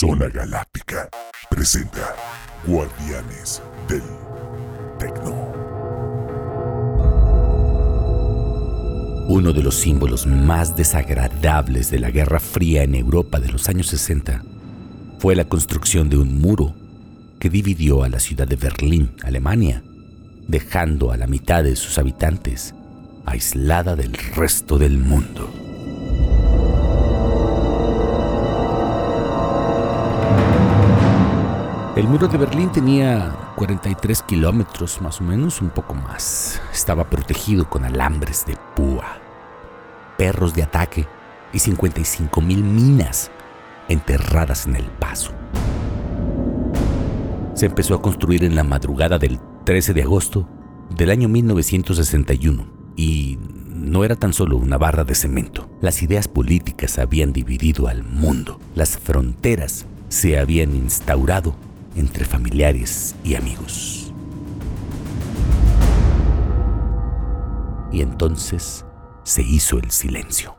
Zona Galáctica presenta Guardianes del Tecno. Uno de los símbolos más desagradables de la Guerra Fría en Europa de los años 60 fue la construcción de un muro que dividió a la ciudad de Berlín, Alemania, dejando a la mitad de sus habitantes aislada del resto del mundo. El muro de Berlín tenía 43 kilómetros más o menos, un poco más. Estaba protegido con alambres de púa, perros de ataque y 55 mil minas enterradas en el paso. Se empezó a construir en la madrugada del 13 de agosto del año 1961 y no era tan solo una barra de cemento. Las ideas políticas habían dividido al mundo. Las fronteras se habían instaurado entre familiares y amigos. Y entonces se hizo el silencio.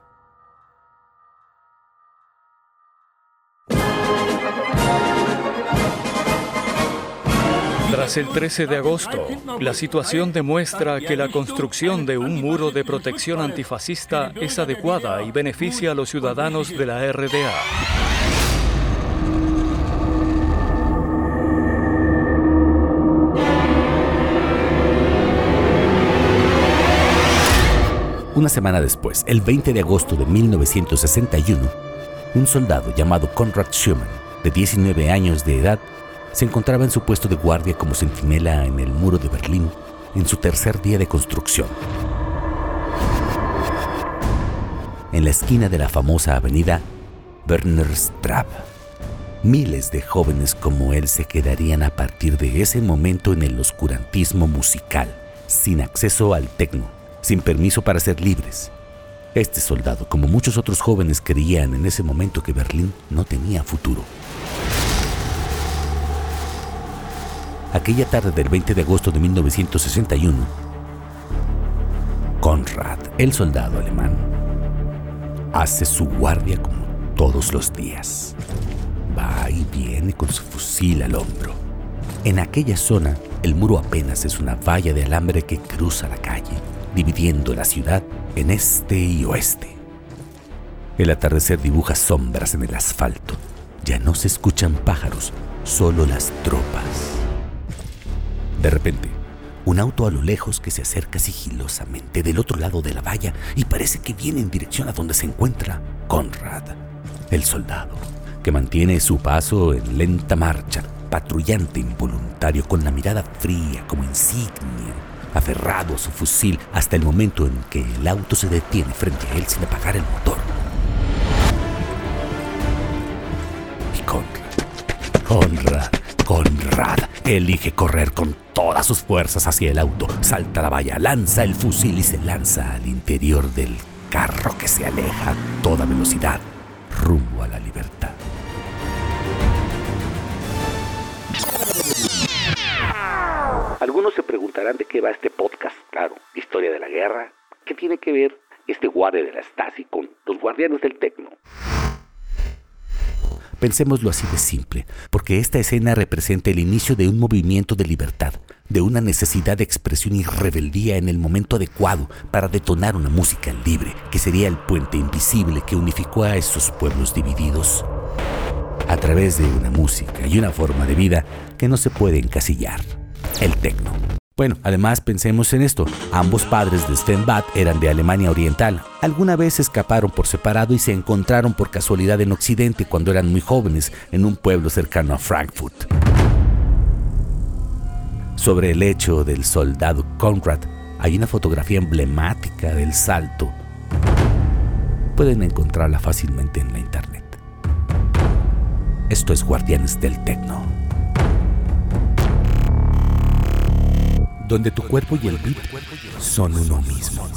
Tras el 13 de agosto, la situación demuestra que la construcción de un muro de protección antifascista es adecuada y beneficia a los ciudadanos de la RDA. Una semana después, el 20 de agosto de 1961, un soldado llamado Konrad Schumann, de 19 años de edad, se encontraba en su puesto de guardia como centinela en el muro de Berlín en su tercer día de construcción. En la esquina de la famosa avenida Wernerstraße, miles de jóvenes como él se quedarían a partir de ese momento en el oscurantismo musical, sin acceso al tecno sin permiso para ser libres. Este soldado, como muchos otros jóvenes, creían en ese momento que Berlín no tenía futuro. Aquella tarde del 20 de agosto de 1961, Konrad, el soldado alemán, hace su guardia como todos los días. Va y viene con su fusil al hombro. En aquella zona, el muro apenas es una valla de alambre que cruza la calle dividiendo la ciudad en este y oeste. El atardecer dibuja sombras en el asfalto. Ya no se escuchan pájaros, solo las tropas. De repente, un auto a lo lejos que se acerca sigilosamente del otro lado de la valla y parece que viene en dirección a donde se encuentra Conrad, el soldado, que mantiene su paso en lenta marcha, patrullante involuntario con la mirada fría como insignia aferrado a su fusil hasta el momento en que el auto se detiene frente a él sin apagar el motor. Y Conrad, Conrad, Conrad elige correr con todas sus fuerzas hacia el auto, salta la valla, lanza el fusil y se lanza al interior del carro que se aleja a toda velocidad rumbo a la libertad. Algunos se preguntarán de qué va este podcast, claro, historia de la guerra. ¿Qué tiene que ver este guardia de la Stasi con los guardianes del Tecno? Pensémoslo así de simple, porque esta escena representa el inicio de un movimiento de libertad, de una necesidad de expresión y rebeldía en el momento adecuado para detonar una música libre, que sería el puente invisible que unificó a esos pueblos divididos a través de una música y una forma de vida que no se puede encasillar el tecno. Bueno, además pensemos en esto. Ambos padres de Bad eran de Alemania Oriental. Alguna vez escaparon por separado y se encontraron por casualidad en Occidente cuando eran muy jóvenes en un pueblo cercano a Frankfurt. Sobre el hecho del soldado Conrad hay una fotografía emblemática del salto. Pueden encontrarla fácilmente en la internet. Esto es Guardianes del Tecno. Donde tu cuerpo y el beat son uno mismo.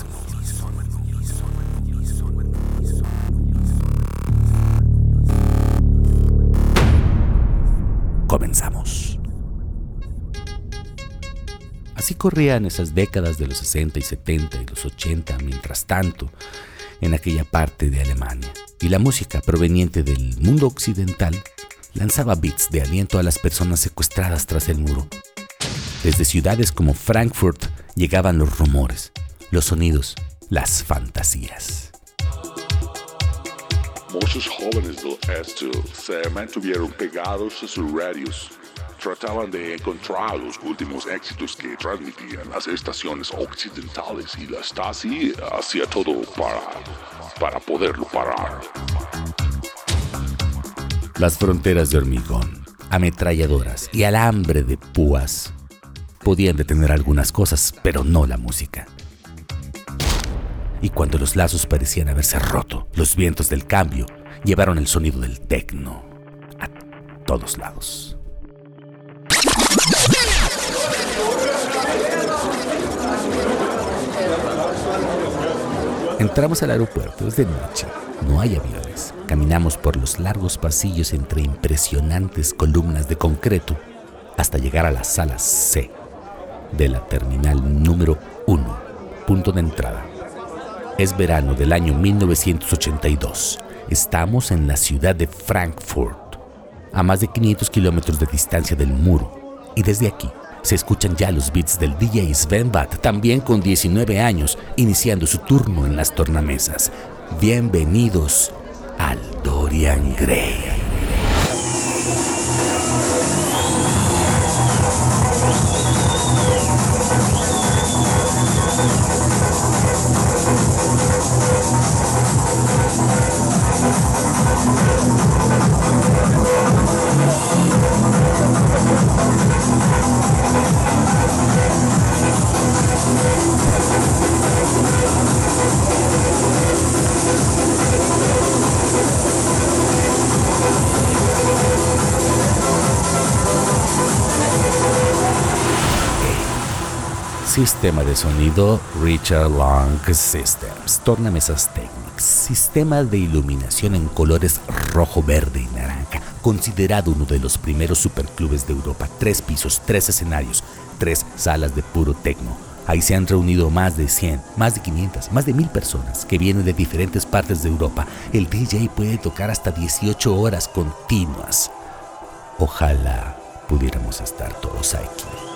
Comenzamos. Así corrían esas décadas de los 60 y 70 y los 80, mientras tanto, en aquella parte de Alemania. Y la música proveniente del mundo occidental lanzaba beats de aliento a las personas secuestradas tras el muro. Desde ciudades como Frankfurt llegaban los rumores, los sonidos, las fantasías. Muchos jóvenes del este se mantuvieron pegados a sus radios. Trataban de encontrar los últimos éxitos que transmitían las estaciones occidentales y la Stasi hacía todo para, para poderlo parar. Las fronteras de hormigón, ametralladoras y alambre de púas podían detener algunas cosas, pero no la música y cuando los lazos parecían haberse roto, los vientos del cambio llevaron el sonido del tecno a todos lados. Entramos al aeropuerto, es de noche, no hay aviones. Caminamos por los largos pasillos entre impresionantes columnas de concreto hasta llegar a la sala C de la terminal número 1, punto de entrada. Es verano del año 1982. Estamos en la ciudad de Frankfurt, a más de 500 kilómetros de distancia del muro. Y desde aquí se escuchan ya los beats del DJ Sven Bat, también con 19 años, iniciando su turno en las tornamesas. Bienvenidos al Dorian Gray. Sistema de sonido Richard Long Systems, tornamesas Technics, sistema de iluminación en colores rojo, verde y naranja, considerado uno de los primeros superclubes de Europa, tres pisos, tres escenarios, tres salas de puro tecno. Ahí se han reunido más de 100, más de 500, más de 1000 personas que vienen de diferentes partes de Europa. El DJ puede tocar hasta 18 horas continuas. Ojalá pudiéramos estar todos aquí.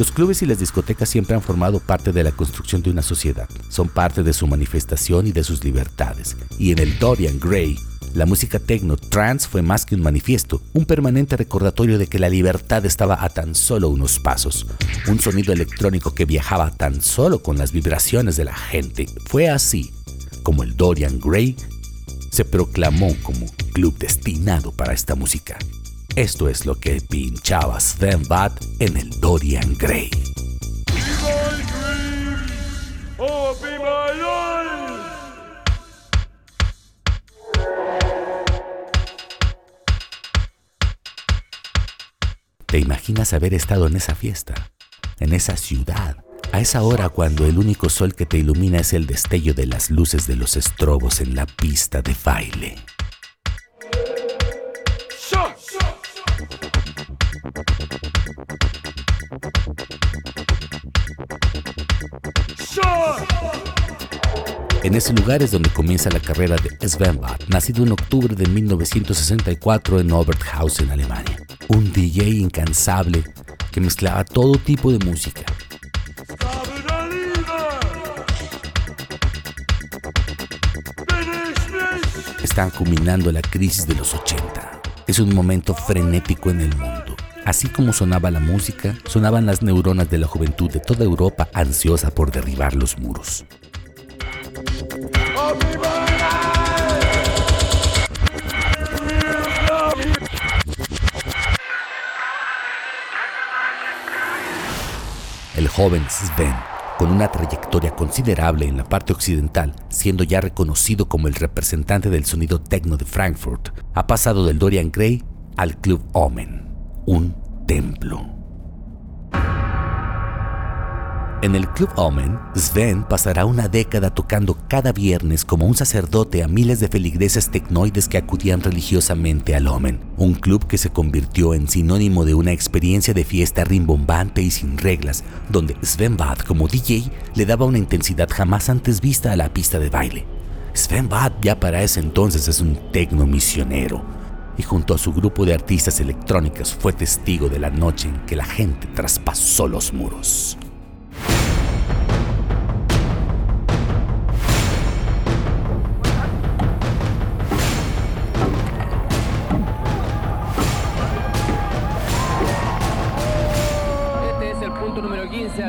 Los clubes y las discotecas siempre han formado parte de la construcción de una sociedad. Son parte de su manifestación y de sus libertades. Y en el Dorian Gray, la música techno trance fue más que un manifiesto, un permanente recordatorio de que la libertad estaba a tan solo unos pasos. Un sonido electrónico que viajaba tan solo con las vibraciones de la gente. Fue así como el Dorian Gray se proclamó como club destinado para esta música. Esto es lo que pinchaba Sven Bad en el Dorian Gray. ¿Te imaginas haber estado en esa fiesta? En esa ciudad, a esa hora cuando el único sol que te ilumina es el destello de las luces de los estrobos en la pista de baile. En ese lugar es donde comienza la carrera de Sven Bad, nacido en octubre de 1964 en Oberthausen, Alemania. Un DJ incansable que mezclaba todo tipo de música. Están culminando la crisis de los 80. Es un momento frenético en el mundo. Así como sonaba la música, sonaban las neuronas de la juventud de toda Europa ansiosa por derribar los muros. Joven Sven, con una trayectoria considerable en la parte occidental, siendo ya reconocido como el representante del sonido techno de Frankfurt, ha pasado del Dorian Gray al Club Omen, un templo. En el Club Omen, Sven pasará una década tocando cada viernes como un sacerdote a miles de feligreses tecnoides que acudían religiosamente al Omen, un club que se convirtió en sinónimo de una experiencia de fiesta rimbombante y sin reglas, donde Sven Bad como DJ le daba una intensidad jamás antes vista a la pista de baile. Sven Bad ya para ese entonces es un tecno misionero, y junto a su grupo de artistas electrónicos fue testigo de la noche en que la gente traspasó los muros.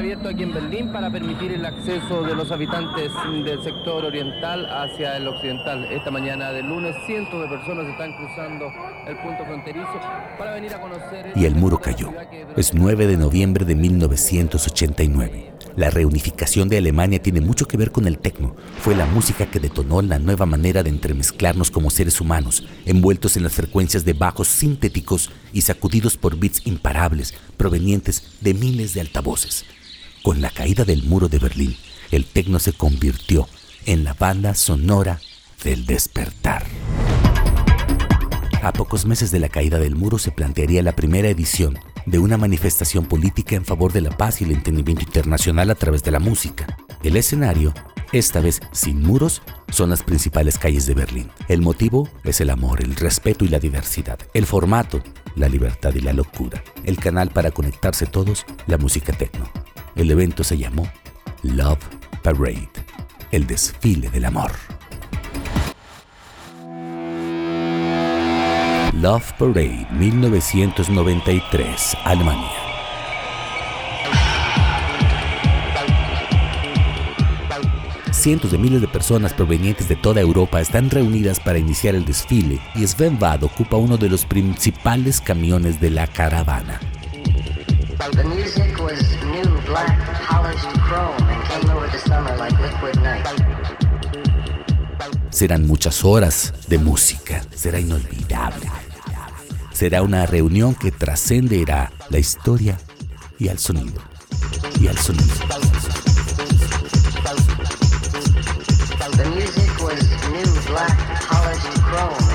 Abierto aquí en Berlín para permitir el acceso de los habitantes del sector oriental hacia el occidental. Esta mañana de lunes cientos de personas están cruzando el punto fronterizo para venir a conocer... Y el muro cayó. Es 9 de noviembre de 1989. La reunificación de Alemania tiene mucho que ver con el tecno. Fue la música que detonó la nueva manera de entremezclarnos como seres humanos, envueltos en las frecuencias de bajos sintéticos y sacudidos por beats imparables provenientes de miles de altavoces. Con la caída del muro de Berlín, el tecno se convirtió en la banda sonora del despertar. A pocos meses de la caída del muro se plantearía la primera edición de una manifestación política en favor de la paz y el entendimiento internacional a través de la música. El escenario, esta vez sin muros, son las principales calles de Berlín. El motivo es el amor, el respeto y la diversidad. El formato, la libertad y la locura. El canal para conectarse todos, la música techno. El evento se llamó Love Parade, el desfile del amor. Love Parade 1993, Alemania. Cientos de miles de personas provenientes de toda Europa están reunidas para iniciar el desfile y Sven Bad ocupa uno de los principales camiones de la caravana. Serán muchas horas de música, será inolvidable será una reunión que trascenderá la historia y al sonido. Y al sonido. The music was new, black, polished chrome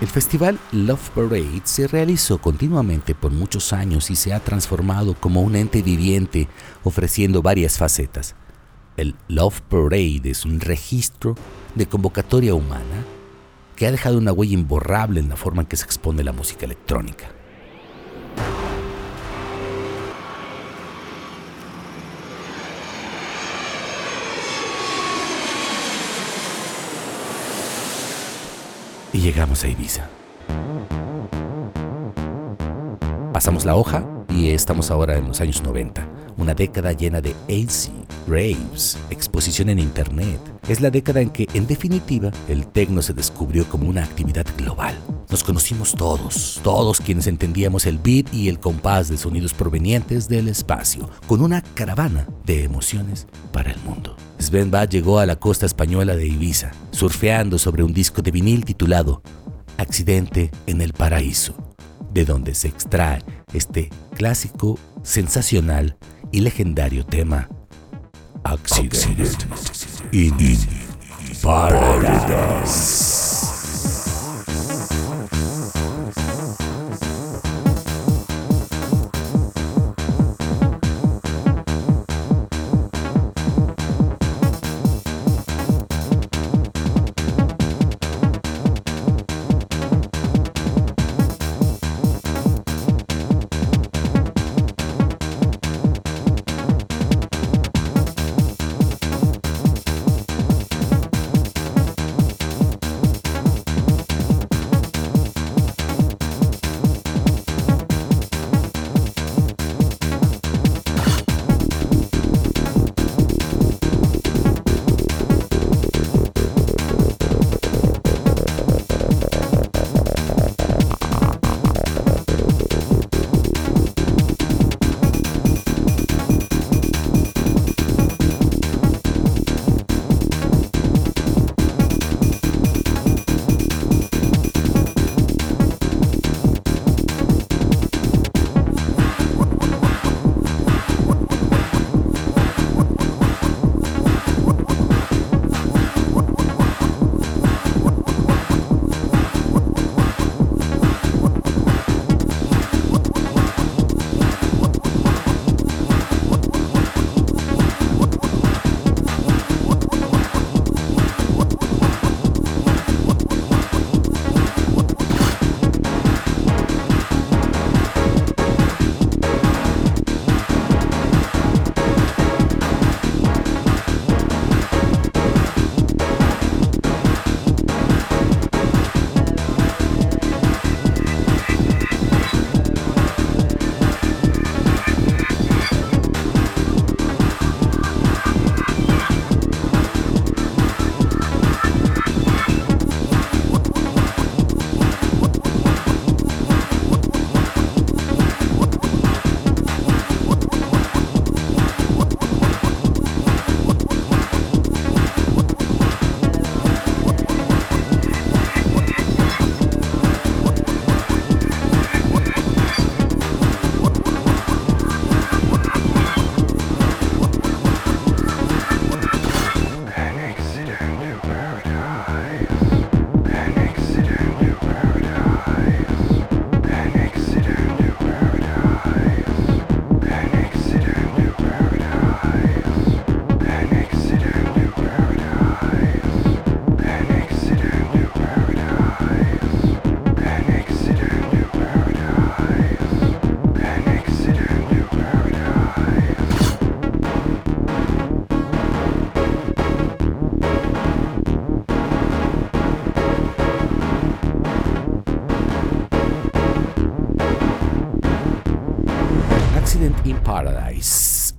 El festival Love Parade se realizó continuamente por muchos años y se ha transformado como un ente viviente ofreciendo varias facetas. El Love Parade es un registro de convocatoria humana que ha dejado una huella imborrable en la forma en que se expone la música electrónica. Y llegamos a Ibiza. Pasamos la hoja y estamos ahora en los años 90, una década llena de AC, raves, exposición en Internet. Es la década en que, en definitiva, el techno se descubrió como una actividad global. Nos conocimos todos, todos quienes entendíamos el beat y el compás de sonidos provenientes del espacio, con una caravana de emociones para el mundo. Sven Bad llegó a la costa española de Ibiza, surfeando sobre un disco de vinil titulado Accidente en el Paraíso, de donde se extrae este clásico, sensacional y legendario tema Accident, in Paradise.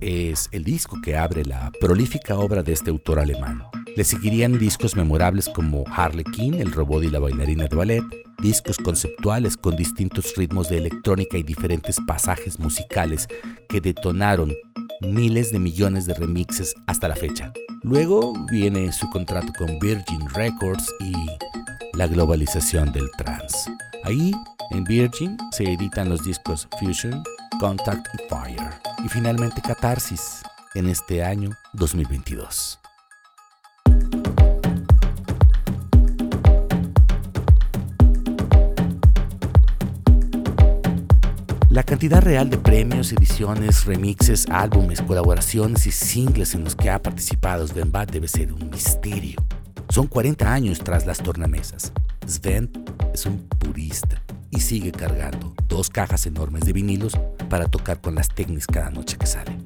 Es el disco que abre la prolífica obra de este autor alemán. Le seguirían discos memorables como Harlequin, el robot y la bailarina de ballet, discos conceptuales con distintos ritmos de electrónica y diferentes pasajes musicales que detonaron miles de millones de remixes hasta la fecha. Luego viene su contrato con Virgin Records y la globalización del trance. Ahí, en Virgin, se editan los discos Fusion, Contact y Fire. Y finalmente Catarsis en este año 2022. La cantidad real de premios, ediciones, remixes, álbumes, colaboraciones y singles en los que ha participado Sven Bad debe ser un misterio. Son 40 años tras las tornamesas. Sven es un purista y sigue cargando dos cajas enormes de vinilos para tocar con las técnicas cada noche que sale.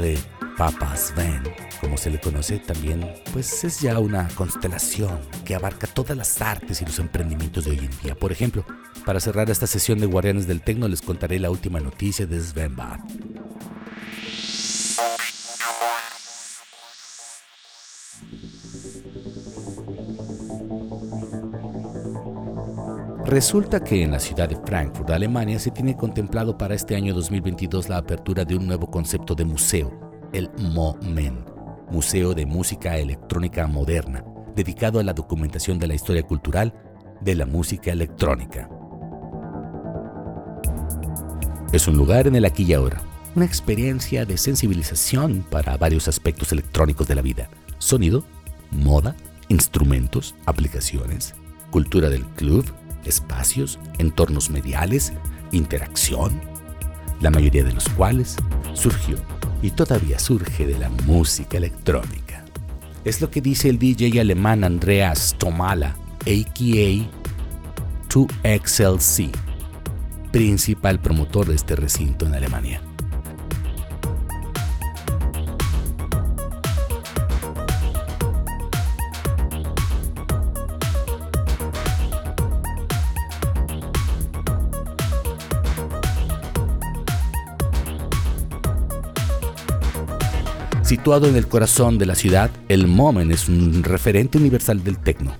De Papa Sven, como se le conoce también, pues es ya una constelación que abarca todas las artes y los emprendimientos de hoy en día. Por ejemplo, para cerrar esta sesión de Guardianes del Tecno les contaré la última noticia de Sven Bad. Resulta que en la ciudad de Frankfurt, Alemania, se tiene contemplado para este año 2022 la apertura de un nuevo concepto de museo, el MOMEN, Museo de Música Electrónica Moderna, dedicado a la documentación de la historia cultural de la música electrónica. Es un lugar en el aquí y ahora, una experiencia de sensibilización para varios aspectos electrónicos de la vida, sonido, moda, instrumentos, aplicaciones, cultura del club, espacios, entornos mediales, interacción, la mayoría de los cuales surgió y todavía surge de la música electrónica. Es lo que dice el DJ alemán Andreas Tomala, a.k.a. 2XLC, principal promotor de este recinto en Alemania. Situado en el corazón de la ciudad, el Momen es un referente universal del techno.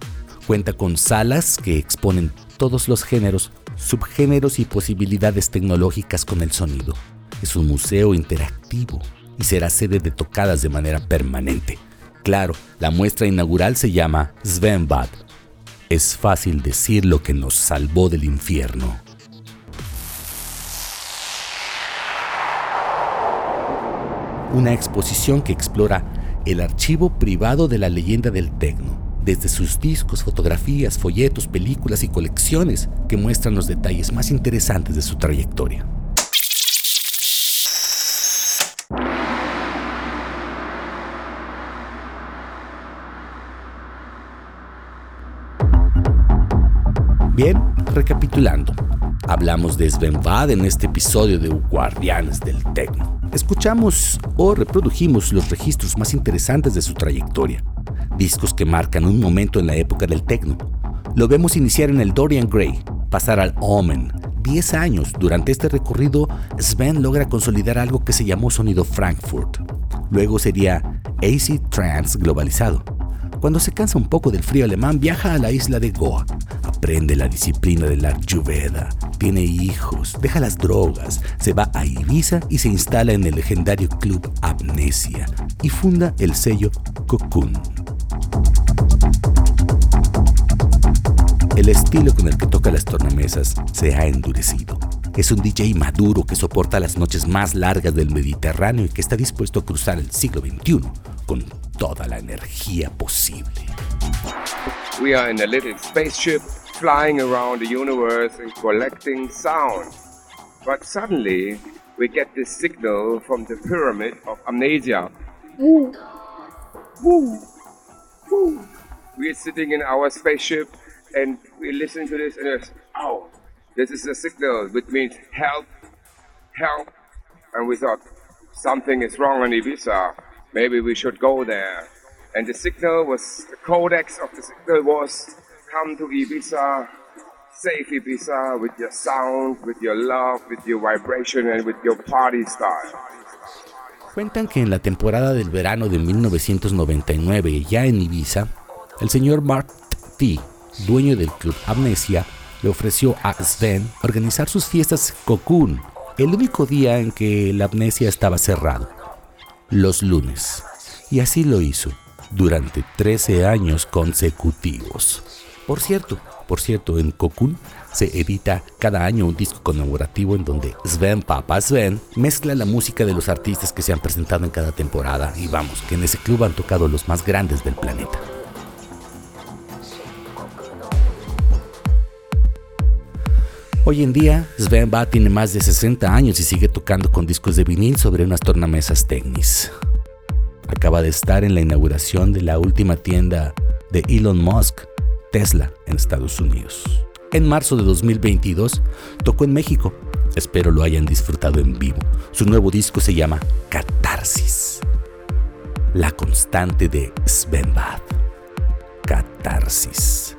Cuenta con salas que exponen todos los géneros, subgéneros y posibilidades tecnológicas con el sonido. Es un museo interactivo y será sede de tocadas de manera permanente. Claro, la muestra inaugural se llama Svenbad. Es fácil decir lo que nos salvó del infierno. una exposición que explora el archivo privado de la leyenda del tecno, desde sus discos, fotografías, folletos, películas y colecciones que muestran los detalles más interesantes de su trayectoria. Bien, recapitulando, hablamos de Sven Bad en este episodio de Guardianes del Tecno Escuchamos o reprodujimos los registros más interesantes de su trayectoria, discos que marcan un momento en la época del tecno. Lo vemos iniciar en el Dorian Gray, pasar al Omen. 10 años durante este recorrido, Sven logra consolidar algo que se llamó sonido Frankfurt. Luego sería AC Trance globalizado. Cuando se cansa un poco del frío alemán, viaja a la isla de Goa, aprende la disciplina del Ayurveda, tiene hijos, deja las drogas, se va a Ibiza y se instala en el legendario club Amnesia y funda el sello Cocoon. El estilo con el que toca las tornamesas se ha endurecido. Es un DJ maduro que soporta las noches más largas del Mediterráneo y que está dispuesto a cruzar el siglo XXI con toda la energía posible. We are in a little spaceship flying around the universe and collecting sound. But suddenly, we get this signal from the pyramid of amnesia. Woo. Woo. Woo. We're sitting in our spaceship and we listen to this and it's, oh, this is a signal which means help, help. And we thought something is wrong on Ibiza. Maybe we should go there. And the signal was, the codex of the signal was come to Ibiza, save Ibiza with your sound, with your love, with your vibration and with your party style. Cuentan que en la temporada del verano de 1999, ya en Ibiza, el señor Mark T, dueño del club Amnesia, le ofreció a Sven organizar sus fiestas Cocoon, el único día en que la Amnesia estaba cerrado, los lunes. Y así lo hizo durante 13 años consecutivos. Por cierto, por cierto, en Cocoon se edita cada año un disco conmemorativo en donde Sven Papa Sven mezcla la música de los artistas que se han presentado en cada temporada y vamos, que en ese club han tocado los más grandes del planeta. Hoy en día, Sven Ba tiene más de 60 años y sigue tocando con discos de vinil sobre unas tornamesas Technis. Acaba de estar en la inauguración de la última tienda de Elon Musk Tesla en Estados Unidos. En marzo de 2022 tocó en México. Espero lo hayan disfrutado en vivo. Su nuevo disco se llama Catarsis. La constante de Sven Bad. Catarsis.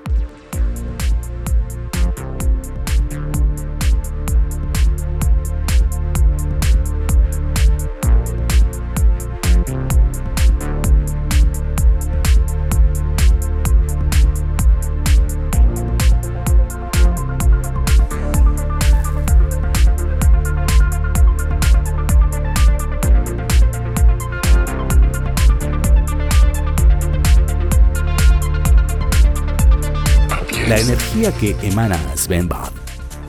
Que emana Sven Bad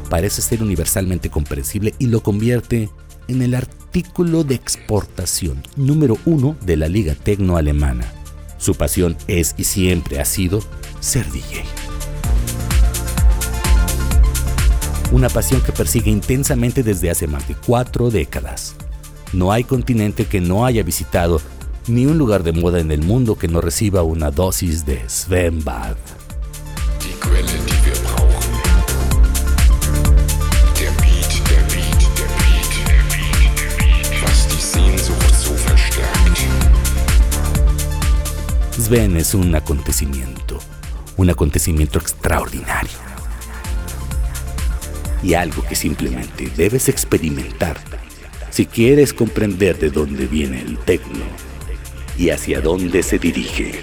parece ser universalmente comprensible y lo convierte en el artículo de exportación número uno de la liga tecno alemana. Su pasión es y siempre ha sido ser DJ. Una pasión que persigue intensamente desde hace más de cuatro décadas. No hay continente que no haya visitado, ni un lugar de moda en el mundo que no reciba una dosis de Sven Sven es un acontecimiento, un acontecimiento extraordinario. Y algo que simplemente debes experimentar si quieres comprender de dónde viene el tecno y hacia dónde se dirige.